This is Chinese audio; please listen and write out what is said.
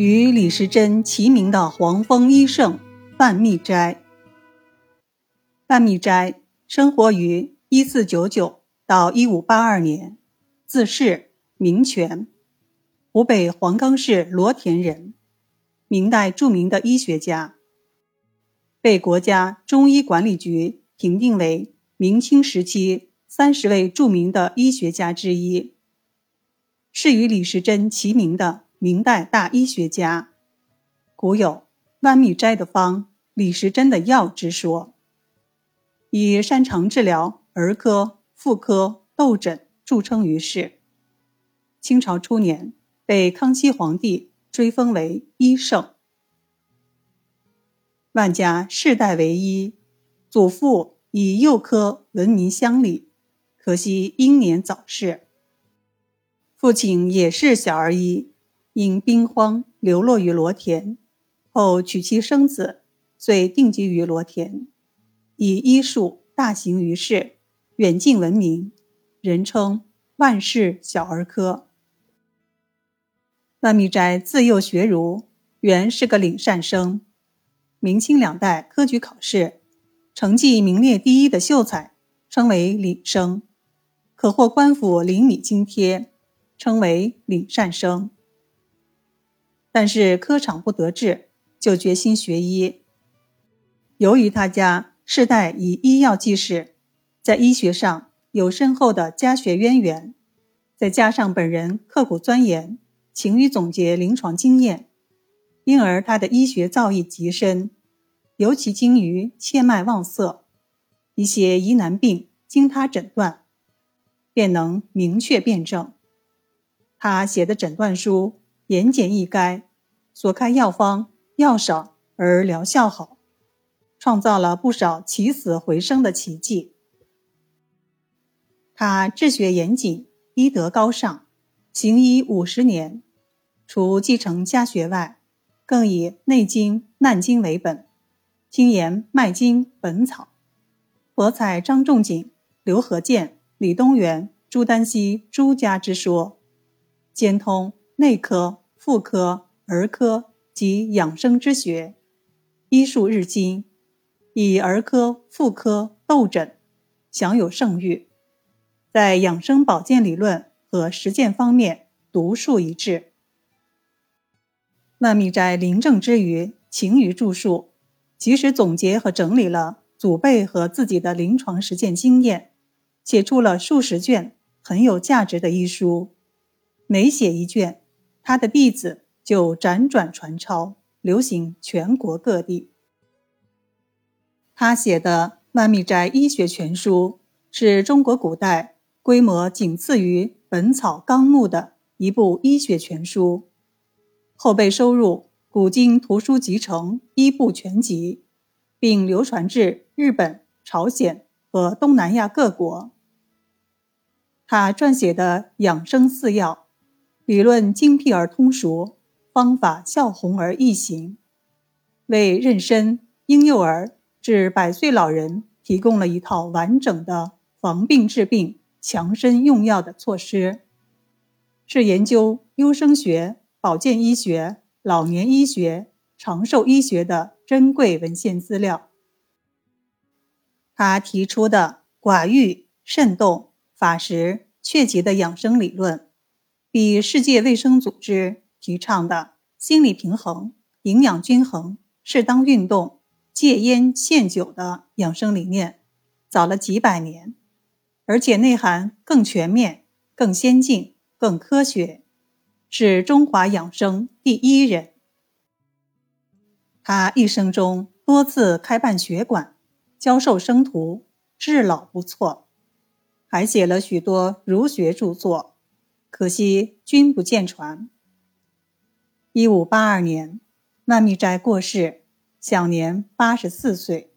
与李时珍齐名的黄蜂医圣范密斋。范密斋生活于一四九九到一五八二年，字氏，名权，湖北黄冈市罗田人，明代著名的医学家，被国家中医管理局评定为明清时期三十位著名的医学家之一。是与李时珍齐名的明代大医学家，古有“万密斋的方，李时珍的药”之说。以擅长治疗儿科、妇科、痘疹著称于世。清朝初年，被康熙皇帝追封为医圣。万家世代为医，祖父以幼科闻名乡里，可惜英年早逝。父亲也是小儿医，因兵荒流落于罗田，后娶妻生子，遂定居于罗田，以医术大行于世，远近闻名，人称万世小儿科。万密斋自幼学儒，原是个领善生，明清两代科举考试成绩名列第一的秀才，称为领生，可获官府领米津贴。称为领善生，但是科场不得志，就决心学医。由于他家世代以医药济世，在医学上有深厚的家学渊源，再加上本人刻苦钻研，勤于总结临床经验，因而他的医学造诣极深，尤其精于切脉望色，一些疑难病经他诊断，便能明确辨证。他写的诊断书言简意赅，所开药方药少而疗效好，创造了不少起死回生的奇迹。他治学严谨，医德高尚，行医五十年，除继承家学外，更以《内经》《难经》为本，精研《脉经》《本草》，博采张仲景、刘和建、李东垣、朱丹溪诸家之说。兼通内科、妇科、儿科及养生之学，医术日精，以儿科、妇科、痘疹享有盛誉，在养生保健理论和实践方面独树一帜。万密斋临政之余，勤于著述，及时总结和整理了祖辈和自己的临床实践经验，写出了数十卷很有价值的医书。每写一卷，他的弟子就辗转传抄，流行全国各地。他写的《万密斋医学全书》是中国古代规模仅次于《本草纲目》的一部医学全书，后被收入《古今图书集成一部全集》，并流传至日本、朝鲜和东南亚各国。他撰写的养生四要。理论精辟而通俗，方法效宏而易行，为妊娠、婴幼儿至百岁老人提供了一套完整的防病治病、强身用药的措施，是研究优生学、保健医学、老年医学、长寿医学的珍贵文献资料。他提出的寡欲、慎动、法食、确节的养生理论。比世界卫生组织提倡的心理平衡、营养均衡、适当运动、戒烟限酒的养生理念早了几百年，而且内涵更全面、更先进、更科学，是中华养生第一人。他一生中多次开办学馆，教授生徒，治老不辍，还写了许多儒学著作。可惜君不见传。一五八二年，曼米斋过世，享年八十四岁。